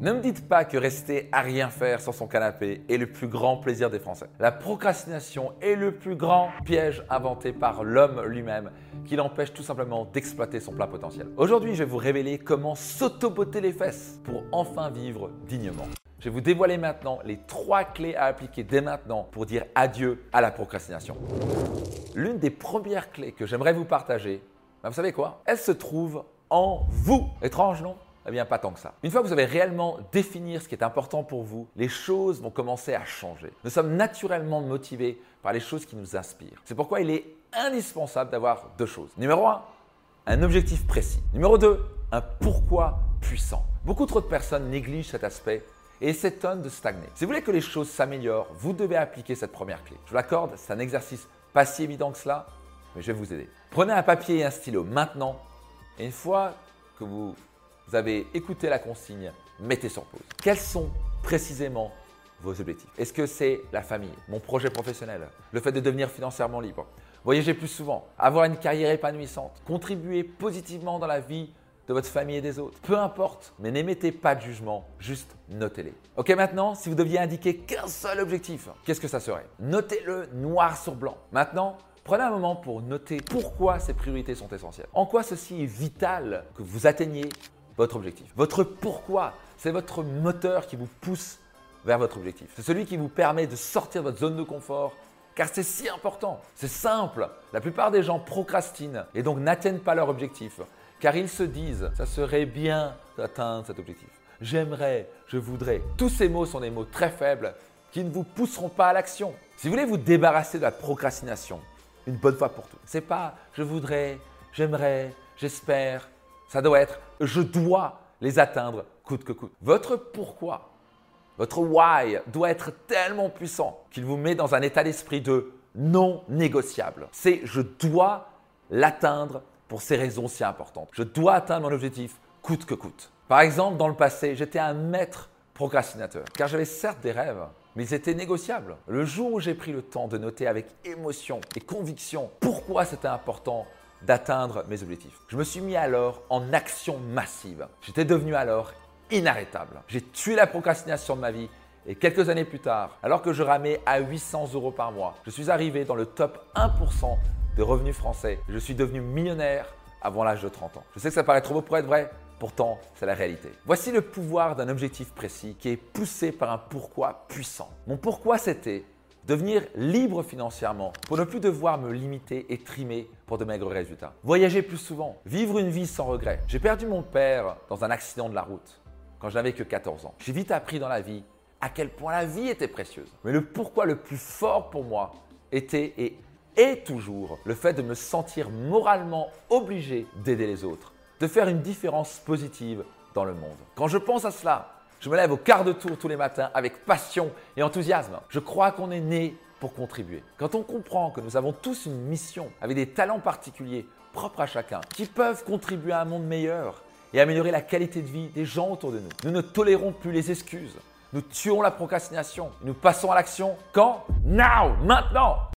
Ne me dites pas que rester à rien faire sur son canapé est le plus grand plaisir des Français. La procrastination est le plus grand piège inventé par l'homme lui-même qui l'empêche tout simplement d'exploiter son plein potentiel. Aujourd'hui, je vais vous révéler comment s'auto-botter les fesses pour enfin vivre dignement. Je vais vous dévoiler maintenant les trois clés à appliquer dès maintenant pour dire adieu à la procrastination. L'une des premières clés que j'aimerais vous partager, ben, vous savez quoi? Elle se trouve en vous. Étrange, non? Eh bien, pas tant que ça. Une fois que vous avez réellement défini ce qui est important pour vous, les choses vont commencer à changer. Nous sommes naturellement motivés par les choses qui nous inspirent. C'est pourquoi il est indispensable d'avoir deux choses. Numéro un, un objectif précis. Numéro deux, un pourquoi puissant. Beaucoup trop de personnes négligent cet aspect et s'étonnent de stagner. Si vous voulez que les choses s'améliorent, vous devez appliquer cette première clé. Je vous l'accorde, c'est un exercice pas si évident que cela, mais je vais vous aider. Prenez un papier et un stylo maintenant, et une fois que vous vous avez écouté la consigne, mettez sur pause. Quels sont précisément vos objectifs? Est-ce que c'est la famille, mon projet professionnel, le fait de devenir financièrement libre, voyager plus souvent, avoir une carrière épanouissante, contribuer positivement dans la vie de votre famille et des autres Peu importe, mais n'émettez pas de jugement, juste notez-les. Ok, maintenant, si vous deviez indiquer qu'un seul objectif, qu'est-ce que ça serait? Notez-le noir sur blanc. Maintenant, Prenez un moment pour noter pourquoi ces priorités sont essentielles. En quoi ceci est vital que vous atteigniez votre objectif. Votre pourquoi, c'est votre moteur qui vous pousse vers votre objectif. C'est celui qui vous permet de sortir de votre zone de confort car c'est si important. C'est simple. La plupart des gens procrastinent et donc n'atteignent pas leur objectif car ils se disent ça serait bien d'atteindre cet objectif. J'aimerais, je voudrais. Tous ces mots sont des mots très faibles qui ne vous pousseront pas à l'action. Si vous voulez vous débarrasser de la procrastination, une bonne fois pour toutes, c'est pas je voudrais, j'aimerais, j'espère, ça doit être je dois les atteindre coûte que coûte. Votre pourquoi, votre why doit être tellement puissant qu'il vous met dans un état d'esprit de non négociable. C'est je dois l'atteindre pour ces raisons si importantes. Je dois atteindre mon objectif coûte que coûte. Par exemple, dans le passé, j'étais un maître procrastinateur car j'avais certes des rêves, mais ils étaient négociables. Le jour où j'ai pris le temps de noter avec émotion et conviction pourquoi c'était important d'atteindre mes objectifs. Je me suis mis alors en action massive. J'étais devenu alors inarrêtable. J'ai tué la procrastination de ma vie et quelques années plus tard, alors que je ramais à 800 euros par mois, je suis arrivé dans le top 1% de revenus français. Je suis devenu millionnaire avant l'âge de 30 ans. Je sais que ça paraît trop beau pour être vrai, pourtant c'est la réalité. Voici le pouvoir d'un objectif précis qui est poussé par un pourquoi puissant. Mon pourquoi c'était Devenir libre financièrement pour ne plus devoir me limiter et trimer pour de maigres résultats. Voyager plus souvent, vivre une vie sans regret. J'ai perdu mon père dans un accident de la route quand je n'avais que 14 ans. J'ai vite appris dans la vie à quel point la vie était précieuse. Mais le pourquoi le plus fort pour moi était et est toujours le fait de me sentir moralement obligé d'aider les autres, de faire une différence positive dans le monde. Quand je pense à cela, je me lève au quart de tour tous les matins avec passion et enthousiasme. Je crois qu'on est né pour contribuer. Quand on comprend que nous avons tous une mission avec des talents particuliers propres à chacun qui peuvent contribuer à un monde meilleur et améliorer la qualité de vie des gens autour de nous, nous ne tolérons plus les excuses. Nous tuons la procrastination. Nous passons à l'action quand? Now Maintenant